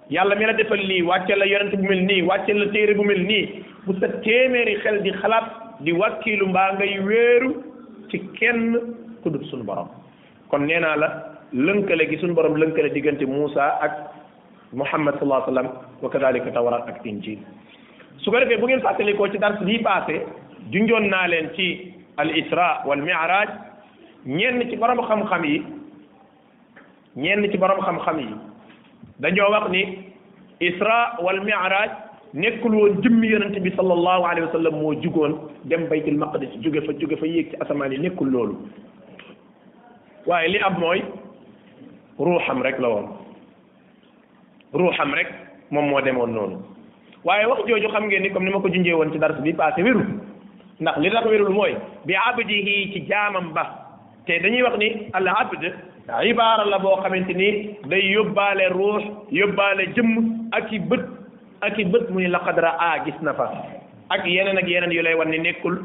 A: yàlla mi la defal lii wàcce la yonent bu mel nii wàcce la téere bu mel nii bu sa téeméeri xel di xalaat di wàkkiilu mbaa ngay wéeru ci kenn ku dul sunu borom kon nee naa la lënkale gi suñu borom lënkale diggante Moussa ak Muhammad sallallahu alayhi wa sallam wa kadalika tawrat ak injil su ko defee bu ngeen fàttalikoo ci dars bii passé junjoon naa leen ci al isra wal mi'raj ñenn ci borom xam-xam yi ñenn ci borom xam-xam yi dañoo wax ni isra wal mi'raj nekkul woon jëmmi yonent bi sallallahu alayhi wa sallam moo jugoon dem baytul maqdis jóge fa jóge fa yéeg ci asamaan yi nekkul loolu waaye li am mooy ruuxam rek la woon ruuxam rek moom moo demoon noonu waaye wax jooju xam ngeen ni comme ni ma ko junjee woon ci dars bi passé wérul ndax li tax wérul mooy bi abdihi ci jaamam ba te dañuy wax ni al abd ibaara la boo xamante ni day yóbbaale ruux yóbbaale jëmm ak i bët ak i bët muy laqad raa gis na fa ak yeneen ak yeneen yu lay wan ni nekkul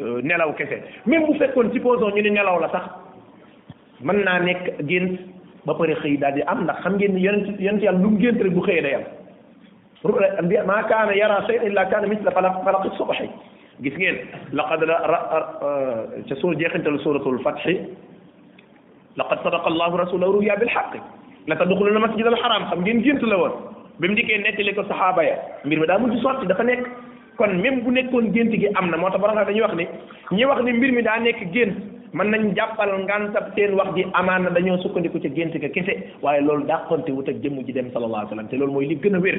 A: euh, nelaw kese même bu fekkoon supposons ñu ni nelaw la sax mën naa nekk gént ba pare xëy daal di am ndax xam ngeen ni yonent yonent yàlla lu mu gént rek bu xëyee day am ru'ya maa kaana yara shay'an illa kaana misla falaq falaq subhi gis ngeen laqad ra ca suur jeexintal suuratul fatxi laqad sadaqa allahu rasulahu ruya bil xaq la tadxuluna masjid al xaram xam ngeen gént la woon bi mu dikkee nettali ko saxaaba ya mbir mi daa mujj sotti dafa nekk kon même bu nekkoon gént gi am na moo tax borom xam dañuy wax ni ñi wax ni mbir mi daa nekk gént mën nañ jàppal ngantab seen wax ji amaan na dañoo sukkandiku ca gént ga kese waaye loolu dàqonte wut ak jëmm ji dem sallallahu alayhi wa sallam te loolu mooy li gën a wér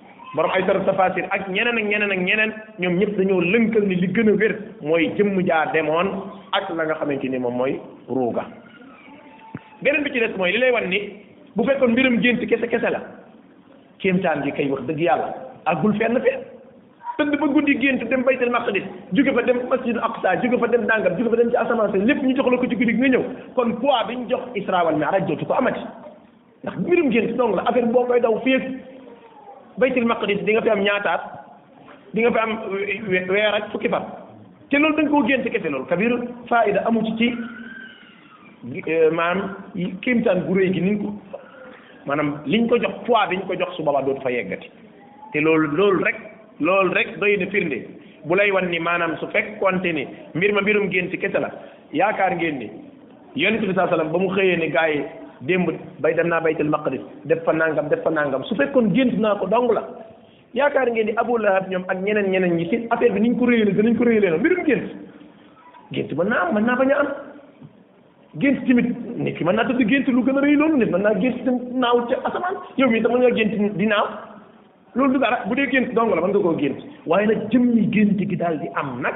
A: borom ay sara tafasir ak ñeneen ak ñeneen ak ñeneen ñoom ñëpp dañoo lënkal ni li gën a wér mooy jëmm jaa demoon ak la nga xamante ni moom mooy ruuga beneen bi ci des mooy li lay wan ni bu fekkoon mbirum gént kese kese la kéemtaan gi kay wax dëgg yàlla àggul fenn fee tëdd ba guddi gént dem baytal maqdis jóge fa dem masjid aqsa jóge fa dem dàngam jóge fa dem ci asamaan lépp ñu jox la ko ci guddi gi nga ñëw kon poids bi ñu jox isra wal mi'raj dootu ko amati ndax mbirum gént dong la affaire boo koy daw fii ak baytil maqdis di nga fi am ñaataat di nga fi am weer ak fukki fan te loolu dañ koo gént kese loolu kabir faayida amu ci ci euh, maanaam kéemtaan gu réy gi niñ ko maanaam liñ ko jox poids biñ ko jox su boobaa dootu fa yeggati te loolu loolu rek loolu rek doy na firnde bu lay wan ni maanaam su fekkoonte ni mbir ma mbirum gént kese la yaakaar ngeen ni yonent bi saa sallam ba mu xëyee ni gars yi démb bay dem naa baytul maqdis def fa nangam def fa nangam su fekkoon gént naa ko dong la yaakaar ngeen ni Abu Lahab ñoom ak ñeneen ñeneen ñi seen affaire bi niñ ko réyale danañ ko réyale noonu mbirum gént gént mën naa am mën naa bañ a am gént tamit nit ki mën naa tëdd gént lu gën a rëy loolu nit mën naa gént tam naaw ca asamaan yow mii dama nga gént di naaw loolu du dara bu dee gént dong la mën nga koo gént waaye nag jëm yi gént gi daal di am nag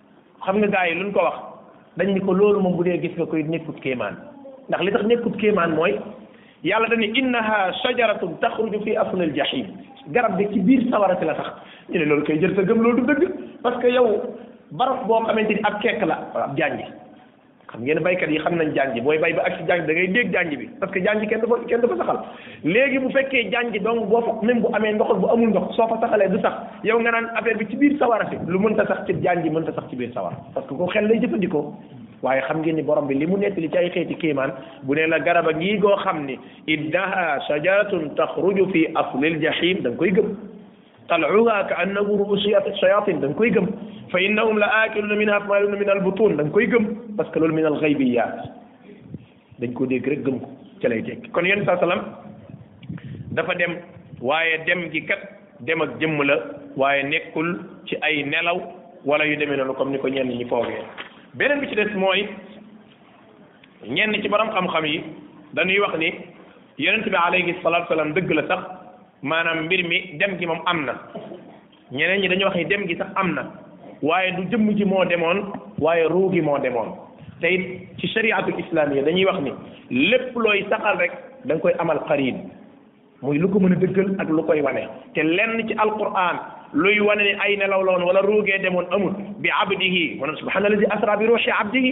A: xam nga gars yi luñ ko wax dañ ni ko loolu moom bu dee gis nga koy nekkut kéemaan ndax li tax nekkut kéemaan mooy yàlla dañu innaha shajaratun taxruju fi aslil jahim garab de ci biir sawara si la sax ñu ne loolu koy jël sa gëm loolu du dëgg parce que yow barab boo xamante ni ab kekk la ab jàngi xam ngeen baykat yi xam nañ janj booy bay ba ak si janj da ngay dégg janj bi parce que janj kenn dafa kenn dafa saxal léegi bu fekkee janj donc boo fa même bu amee ndox bu amul ndox soo fa saxalee du sax yow nga naan affaire bi ci biir sawara si lu mënta sax ci janj mënta sax ci biir sawara parce que ko xel lay jëfandikoo waaye xam ngeen ni borom bi li mu nettali ci ay xeeti kéemaan bu ne la garaba ngii goo xam ni iddaha shajaratun taxruju fi aslil jahim da nga koy gëm tal'uha ka annahu ru'usu shayatin da nga koy gëm fa innahum la aakiluna minha fama yaluna min albutun da nga koy gëm parce que loolu min alxaybiyat dañ ko dégg rek gëm ko ca lay tekki kon yéen saa salaam dafa dem waaye dem gi kat dem ak jëmm la waaye nekkul ci ay nelaw wala yu demee noonu comme ni ko ñenn ñi foogee beneen bi ci des mooy ñenn ci borom xam-xam yi dañuy wax ni yonent bi alayhi salaatu salaam dëgg la sax maanaam mbir mi dem gi moom am na ñeneen ñi dañuy wax ni dem gi sax am na waaye du jëmm ji moo demoon waaye ruu gi moo demoon te it ci shariatul islamiyya dañuy wax ni lépp looy saxal rek da koy amal xarit muy lu ko mën a dëggal ak lu koy wane te lenn ci alquran luy wane ni ay nelaw la woon wala ruugee demoon amul bi abdihi maanaam subhaana allazi asra bi ruuxi abdihi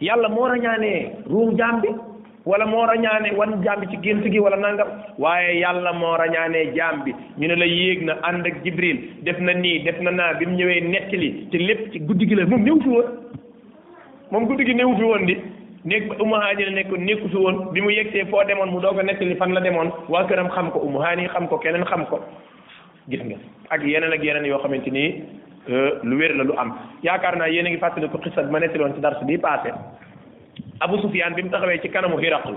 A: yàlla moo rañaanee ruu jaam bi wala moo rañaane wan jaam bi ci gént gi wala nangam waaye yàlla moo rañaanee jaam bi ñu ne la yéeg na ànd ak jibril def na nii def na naa bi mu ñëwee nettali te lépp ci guddi gi la moom néew fi woon moom guddi gi néew fi woon di néeg ba umu haani la nekk nekku fi woon bi mu yegsee foo demoon mu doog a nettali fan la demoon waa këram xam ko umu haani xam ko keneen xam ko gis nga ak yeneen ak yeneen yoo xamante ni euh, lu wér la lu am yaakaar naa yéen a ngi fàttali ko xisa bi ma nettaloon ci dars bi passé Abu Sufyaan bi mu taxawee ci kanamu Hiraql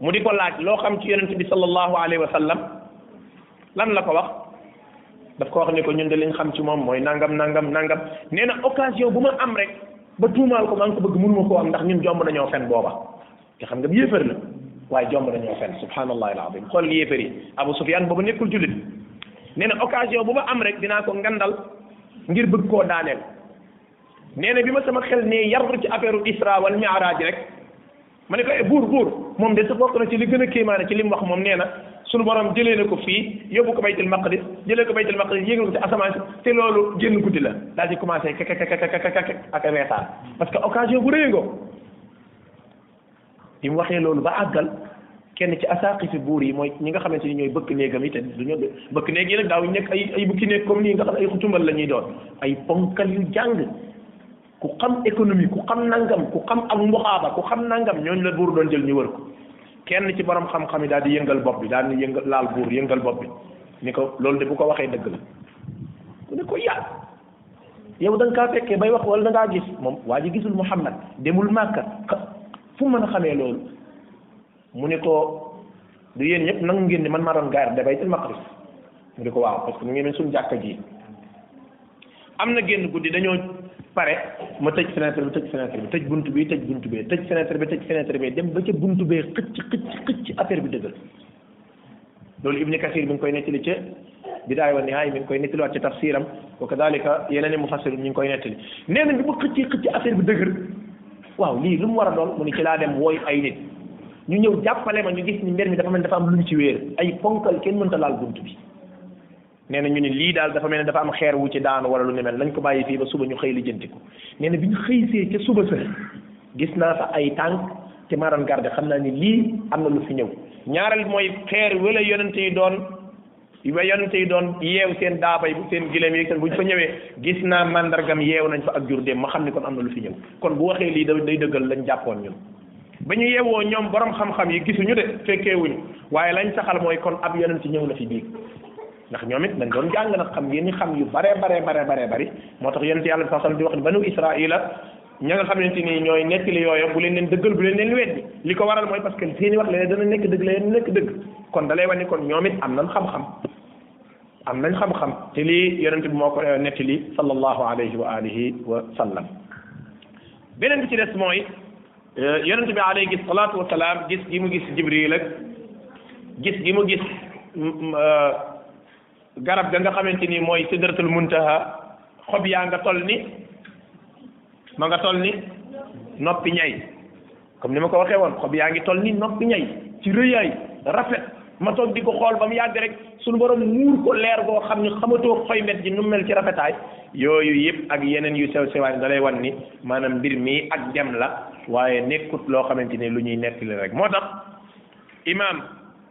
A: mu di ko laaj loo xam ci yonent bi sallallahu alayhi wa sallam lan la ko wax daf ko wax ne ko ñun de liñ xam ci moom mooy nangam nangam nangam nee na occasion bu ma am rek ba tuumaal ko maa ngi ko bëgg mënuma koo am ndax ñun jomb nañoo fen booba te xam nga bi yéefar la waaye jomb nañoo fen subhanallahi alazim xool li yéefar yi Abu Sufyaan boobu nekkul jullit nee na occasion bu ma am rek dinaa ko ngandal ngir bëgg koo daaneel nee na bi ma sama xel ne yar ci affaire u isra wal mi'raj rek ma ne ko eh, buur buur moom de sa bokk na ci li gën a kéemaane ci li mu wax moom nee na sunu borom jëlee na ko fii yóbbu ko baytul maqdis jëlee ko baytul maqdis yéegal ko ci asamaan si te loolu génn guddi la daal di commencé kekekekekekekek ak reetaan parce que occasion bu rëy ngoo bi mu waxee loolu ba àggal kenn ci asaaqifi buur yi mooy ñi nga xamante ni ñooy bëkk néegam yi te du ñu bëkk néeg yi nag daaw ñu nekk ay ay bukki néeg comme nii nga xam ay xutumbal la ñuy doon ay ponkal yu jàng ku xam économie ku xam nangam ku xam ak mbuxaaba ku xam nangam ñooñu la buur doon jël ñu wër ko kenn ci borom xam-xam yi daal di yëngal bopp bi daal di yëngal laal buur yëngal bopp bi ni ko loolu de bu ko waxee dëgg la mu ne ko yaa yow da nga kaa fekkee bay wax wala da ngaa gis moom waa ji gisul Muhammad demul Màkka fu mën a xamee loolu mu ne ko du yéen ñëpp nangu ngeen ni man maa doon garde baytul maqdis mu ne ko waaw parce que mu ngi mel suñu jàkka ji am na génn guddi dañoo pare ma tëj fenêtre bi tëj fenêtre bi tëj bunt bi tëj bunt bi tëj fenêtre bi tëj fenêtre bi dem ba ca bunt bee xëcc xëcc xëcc affaire bi dëgër loolu ibni kasir mi ngi koy nettali ca bidaaya wa nihaaya mi ngi koy nettaliwaat ci tafsiram wa kadalika yeneen i mufassir ñu ngi koy nettali nee na bi ma xëcc xëcc affaire bi dëgër waaw lii lu mu war a doon mu ni ci laa dem wooy ay nit ñu ñëw jàppale ma ñu gis ni mbir mi dafa mel dafa am lu ñu ci wéer ay ponkal kenn mënta laal bunt bi nee na ñu ne lii daal dafa mel ne dafa am xeer wu ci daanu wala lu ne mel nañ ko bàyyi fii ba suba ñu xëy li jënti ko nee na bi ñu xëysee ca suba sa gis naa fa ay tànk te maa doon garde xam naa ni lii am na lu fi ñëw ñaareel mooy xeer wala yonente yi doon ba yonente yi doon yeew seen daabay bu seen gileem yi seen bu ñu fa ñëwee gis naa mandargam yeew nañ fa ak jur dem ma xam ni kon am na lu fi ñëw kon bu waxee lii da day dëggal lañ jàppoon ñun ba ñu yeewoo ñoom borom xam-xam yi gisuñu de fekkeewuñu waaye lañ saxal mooy kon ab yonent ci ñëw na fi biig ndax ñoom it dañ doon jàng nag xam ngeen ni xam yu bare bare bare bare bari moo tax yonent yàlla sax di wax ni banu israila ña nga xamante ni ñooy nettali yooyu bu leen leen dëggal bu leen leen weddi li ko waral mooy parce que seeni wax léeg dana nekk dëgg la nekk dëgg kon dalay wane kon ñoom it am nañ xam-xam am nañ xam-xam te lii yonent bi moo ko nettali sallallahu alayhi wa alihi wa sallam beneen bi ci des mooy euh, yonent bi alayhi salaatu wa salaam gis gi mu gis jibril ak gis gi mu gis euh, garab ga nga xamante ni mooy sidratul muntaha xob yaa nga toll ni ma nga toll ni noppi ñay comme ni ma ko waxee woon xob yaa ngi toll ni noppi ñay ci rëyaay rafet ma toog di ko xool ba mu yàgg rek suñu borom muur ko leer boo xam ne xamatoo xoy met ji nu mel ci rafetaay yooyu yëpp ak yeneen yu sew sewaan da lay wan ni maanaam mbir mi ak dem la waaye nekkut loo xamante ni lu ñuy nettali rek moo tax imaam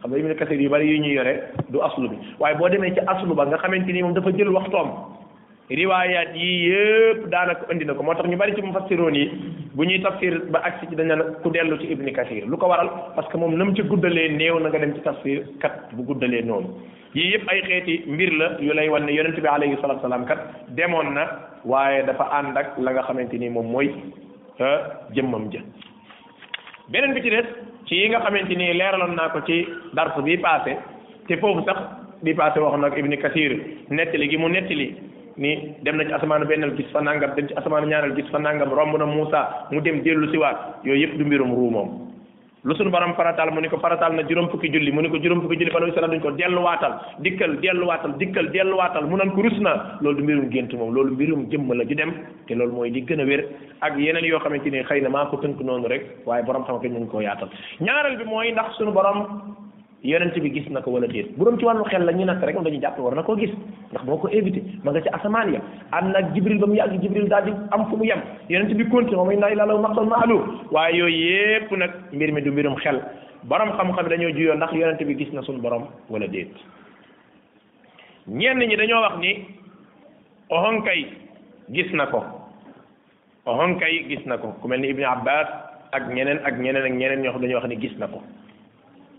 A: xam nga ibnu kasir yu bari yu ñuy yore du aslu bi waaye boo demee ci aslu ba nga xamante ni moom dafa jël waxtoom riwaayaat yi yëpp daanaka indi na ko moo tax ñu bari ci mufassiroon yi bu ñuy tafsir ba agsi ci dañ naan ku dellu ci ibnu kasir lu ko waral parce que moom na mu ci guddalee néew na nga dem ci tafsir kat bu guddalee noonu yii yëpp ay xeeti mbir la yu lay wan ne yonent bi alayhi salatu salaam kat demoon na waaye dafa ànd ak la nga xamante ni moom mooy jëmmam ja beneen bi ci des ci yi nga xamante ni leeraloon naa ko ci darsu bi passé te foofu sax bi passé wax nag ibni kasir nettali gi mu nettali ni dem na ci asamaanu bennal gis fa nangam dem ci asamaanu ñaareel gis fa nangam romb na Moussa mu dem dellu si waat yooyu yëpp du mbirum ruu moom lu sunu borom farataal mu ni ko farataal na juróom fukki julli mu ni ko juróom fukki julli banu Israel duñ ko delluwaatal dikkal delluwaatal dikkal delluwaatal mu nan ko rus na loolu du mbirum gént moom loolu mbirum jëmm la ju dem te loolu mooy li gën a wér ak yeneen yoo xamante ni xëy na maa ko tënk noonu rek waaye borom xam-xam yi ñu koo yaatal ñaareel bi mooy ndax suñu borom yonent bi gis na ko wala déet bu doon ci wàllu xel la ñu natt rek moom dañuy jàpp war na koo gis ndax moo ko évité ma nga ci asamaan ya am nag jibril ba mu yàgg jibril daal di am fu mu yem yonent bi continué moom inna ilaa law maqal maalu waaye yooyu yépp nag mbir mi du mbirum xel borom xam-xam dañoo juyoo ndax yonent bi gis na suñu borom wala déet ñenn ñi dañoo wax ni ohonkay gis na ko ohonkay gis na ko ku mel ni ibnu abbas ak ñeneen ak ñeneen ak ñeneen ñoo xam dañoo wax ni gis na ko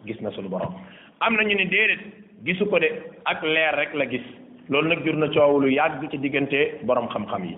A: gis na sunu borom am na ñu ni déedéet gisu ko de ak leer rek la gis loolu nag jur na coow lu yàgg ci diggante borom xam-xam yi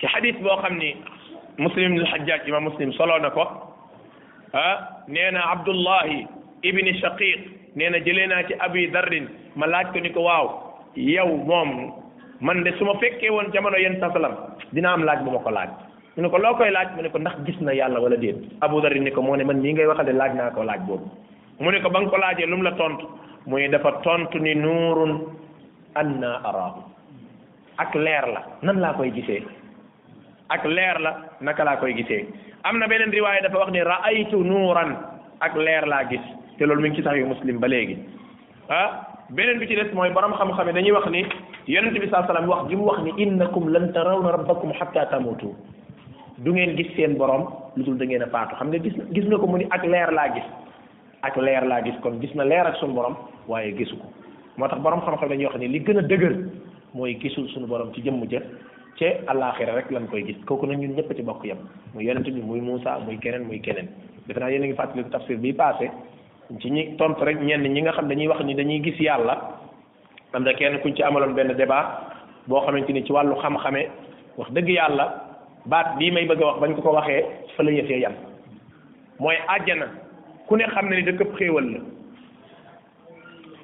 A: ci xadis boo xam ni muslim ibn al-Hajjaj imam muslim soloo na ko ah nee na Abdullahi ibni Shaqiq nee na jëlee naa ci Abi Darrin ma laaj ko ni ko waaw yow moom man de su ma fekkee woon jamono yenn sasalam dina am laaj bu ma ko laaj mu ne ko loo koy laaj mu ne ko ndax gis na yàlla wala déet Abu Darrin ni ko moo ne man mii ngay waxale laaj naa ko laaj boobu mu ne ko ba nga ko laajee lu mu la tontu muy dafa tontu ni nuurun anna araahu ak leer la nan laa koy gisee ak leer la naka laa koy gisee am na beneen riwaaya dafa wax ne raaytu nuuran ak leer laa gis te loolu mi ngi ci sax yu muslim ba léegi ah beneen bi ci des mooy borom xam-xam yi dañuy wax ni yonent bi saa salaam wax ji mu wax ni innakum lan tarawna rabbakum hatta tamutu du ngeen gis seen borom lu dul da ngeen a faatu xam nga gis gis nga ko mu ni ak leer laa gis ak leer laa gis kon gis na leer ak suñu borom waaye gisu ko moo tax borom xam-xam dañuy wax ne li gën a dëgër mooy gisul suñu borom ci jëmm ja ci àllaaxira rek lañ koy gis kooku nag ñun ñëpp ci bokk yem muy yonent bi muy Moussa muy keneen muy keneen defe naa yéen a ngi fàttaliku tafsir bi passé ci ñi tontu rek ñenn ñi nga xam dañuy wax ni dañuy gis yàlla am na kenn kuñ ci amaloon benn débat boo xamante ni ci wàllu xam-xame wax dëgg yàlla baat bii may bëgg a wax bañ ko ko waxee fa la yëfee yam mooy àjjana ku ne xam na ni dëkk xéewal la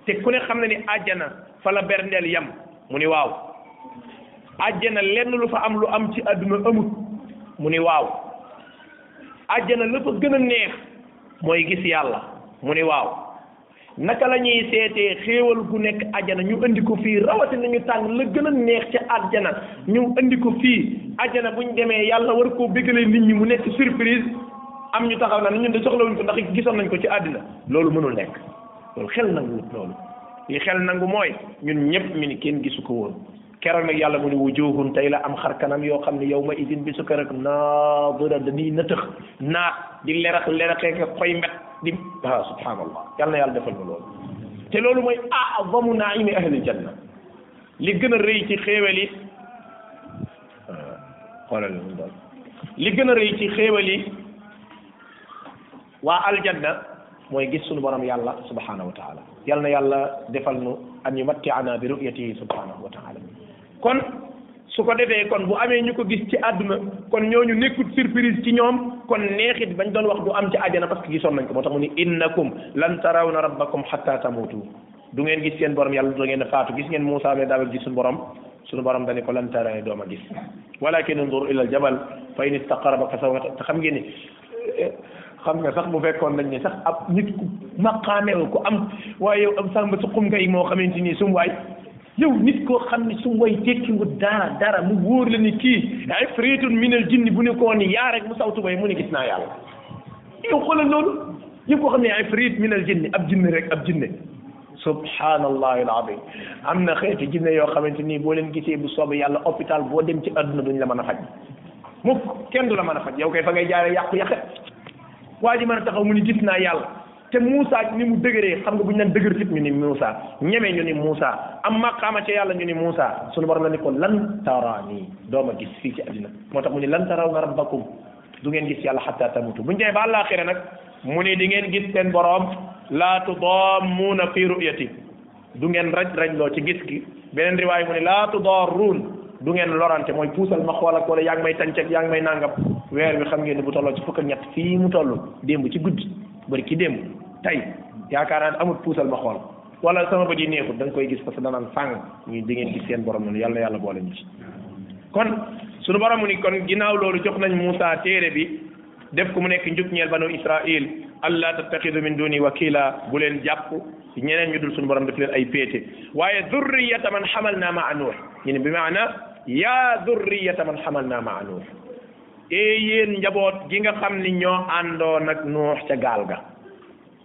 A: te ku ne xam na ni àjjana fa la berndeel yam mu ni waaw àjjana lenn lu fa am lu am ci àdduna amut mu ni waaw àjjana la fa gën a neex mooy gis yàlla mu ni waaw naka la ñuy seetee xéewal gu nekk ajana ñu indi ko fii rawatina ñu tànn la gën a neex ca ajana ñu indi ko fii ajana bu ñu demee yàlla war koo bégalee nit ñi mu nekk surprise am ñu taxaw naan ñun de soxlawuñ ko ndax gisoon nañ ko ci àddina loolu mënul nekk loolu xel nangu loolu li xel nangu mooy ñun ñëpp mi ni kenn gisu ko woon keroog nag yàlla mu ne wujuhun tey la am xar kanam yoo xam ne yow ma idin bi su keroog naadira dañuy nëtëx naat di lerax leraxee nga koy mbet di ah subhanallah yal na yàlla defal ma loolu te loolu mooy azamu naimi ahli janna li gën a rëy ci xéewal yi xoolal li gën a rëy ci xéewal yi waa aljanna mooy gis sunu borom yàlla subhanahu wa taala yal na yàlla defal nu an yumattiana bi ru'yatihi subhanahu wa taala kon su ko defee kon bu amee ñu ko gis ci àdduna kon ñooñu nekkut surprise ci ñoom kon neexit bañ doon wax du am ci àjjana parce que gisoon nañ ko moo tax mu ni innakum lan tarawna rabbakum hatta tamutu du ngeen gis seen borom yàlla du ngeen a faatu gis ngeen Moussa mais daawal gis suñu borom suñu borom dañu ko lan tarawna doom a gis walakin unzur ila al jabal fa in istaqara ba fa sawfa xam ngeen ni xam nga sax bu fekkoon nañ ne sax ab nit ku maqaameel ku am waaye yow am sàmba su xum ngay moo xamante ni sum waay yow nit koo xam ne sum waay tekkiwu dara dara mu wóor la ni kii ay fréetun minal jinni bu ne koo ni yaa rek mu saw tubay mu ne gis naa yàlla yow xoolal loolu yow koo xam ne ay fréet minal jinni ab jinni rek ab jinne subhanallahi alazim am na xeeti jinne yoo xamante nii boo leen gisee bu soobee yàlla hôpital boo dem ci àdduna duñ la mën a faj mukk kenn du la mën a faj yow kay fa ngay jaare yàqu yàqe waa ji mën a taxaw mu ni gis naa yàlla te Moussa ni mu dëgëree xam nga bu ñu naan dëgër fit ñu ni Moussa ñeme ñu ni Moussa am maqaama ca yàlla ñu ni Moussa sunu borom la ni ko lan taraani dooma gis fii ci àddina moo tax mu ni lan taraw na rabbakum du ngeen gis yàlla xatta tamutu buñ demee ba àllaaxira nag mu ne di ngeen gis seen boroom laa tudammuuna fi ru'yati du ngeen raj raj loo ci gis gi beneen riwaay mu ne laa tudarruun du ngeen lorante mooy puusal ma xool ak wala yaa ngi may tànceg yaa ngi may nangam weer bi xam ngeen ne bu tolloo ci fukk ak ñett fii mu toll démb ci guddi bari ki démb tey yaakaar naa ne amul puusal ma xool wala sama bët yi neexut da nga koy gis parce que danaan fàng ñu di ngeen gis seen borom noonu yàlla yàlla boole ñu ci kon sunu borom mu ni kon ginnaaw loolu jox nañ Moussa téere bi def ko mu nekk njub ñeel banu Israil allah tattaxidu min duni wakila bu leen jàpp ci ñeneen ñu dul sunu borom def leen ay péete waaye zurriyata man xamal naa maa nuux ñu ne bi maana yaa zurriyata man xamal naa maa nuux ee yéen njaboot gi nga xam ni ñoo àndoon ak nuux ca gaal ga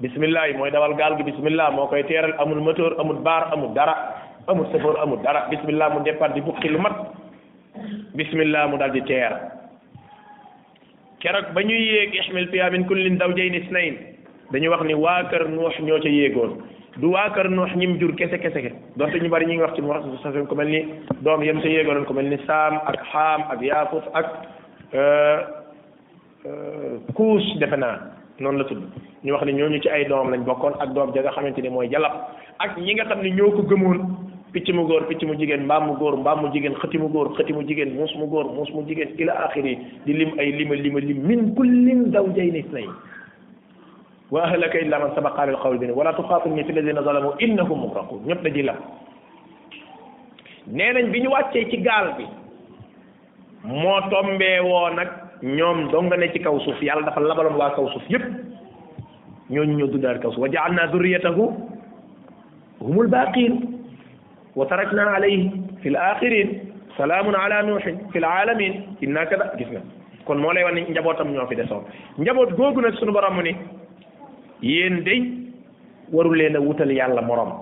A: bismillah yi mooy dawal gaal gi bismillah moo koy teeral amul moteur amul baar amul dara amul sëfoor amul dara bismillah mu départ di bukki lu mat bismillah mu daal di teer keroog ba ñuy yéeg ihmil fiha min kullin zawjayn isnayn dañu wax ni waa kër nuux ñoo ca yéegoon du waa kër nuux ñim jur kese kese ke donte ñu bari ñu ngi wax ci mu wax sa ko mel ni doom yem ca yéegaloon ko mel ni saam ak xaam ak yaafuf ak euh, euh, kuus defe naa noonu la tudd ñu wax ne ñooñu ci ay doom lañ bokkoon ak doom ja nga xamante ni mooy jalab ak ñi nga xam ne ñoo ko gëmoon picc mu góor picc mu jigéen mbaam mu góor mbaam mu jigéen xëti mu góor xëti mu jigéen muus mu góor muus mu jigéen ila axiri di lim ay lima lima lim min kullin zawjayni isnayn wa ahlaka illa man sabaqa alal qawli bi wala tuxaatibni fi alladina zalamu innahum mugraqun ñëpp dañuy lam nee nañ bi ñu wàccee ci gaal bi moo tombee woo nag ñoom dong nga ne ci kaw suuf yàlla dafa labaloon waa kaw suuf yépp ñooñu ñoo dundaal kaw suuf wa ja'alna dhurriyatahu humul baaqiin wa tarakna alayhi fil aaxiriin salaamun ala nuuhin fil aalamiin innaa kada gis nga kon moo lay wan ne njabootam ñoo fi desoon njaboot googu nag sunu borom mu ni yéen day waru leen a wutal yàlla morom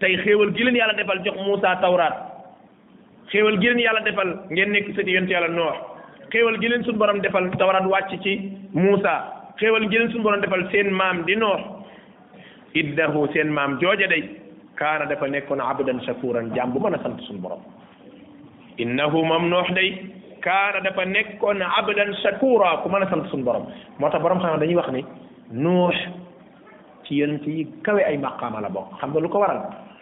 A: tey xéewal gi leen yàlla defal jox Muusa tawraat xéewal gi leen yàlla defal ngeen nekk sëti yonent yàlla noox xéewal gi leen suñu borom defal tawraat wàcc ci Muusa xéewal gi leen suñu borom defal seen maam di noox iddahu seen maam jooja day kaana dafa nekkoon abdan shakuran jaam bu mën a sant suñu borom innahu moom noox day kaana dafa nekkoon abdan shakura ku mën a sant suñu borom moo tax borom xam dañuy wax ni noox ci yonent yi kawe ay maqaama la bokk xam nga lu ko waral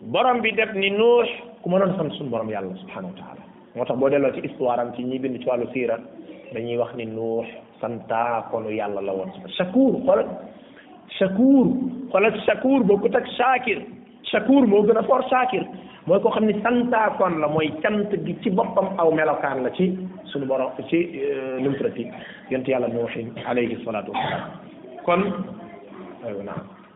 A: borom bi def ni nuux ku ma doon sant suñu borom yàlla subhanahu wa taala moo tax boo delloo ci histoire am ci ñi bind ci wàllu siira dañuy wax ni nuux santa konu yàlla la woon shakur xoolal shakur xoolal shakur boo ko teg shakir shakur moo gën a fort shakir mooy koo xam ni santa kon la mooy cant gi ci boppam aw melokaan la ci suñu borom ci li mu tuddati yonent yàlla nuuxin alayhi salaatu wasalaam kon aywa naam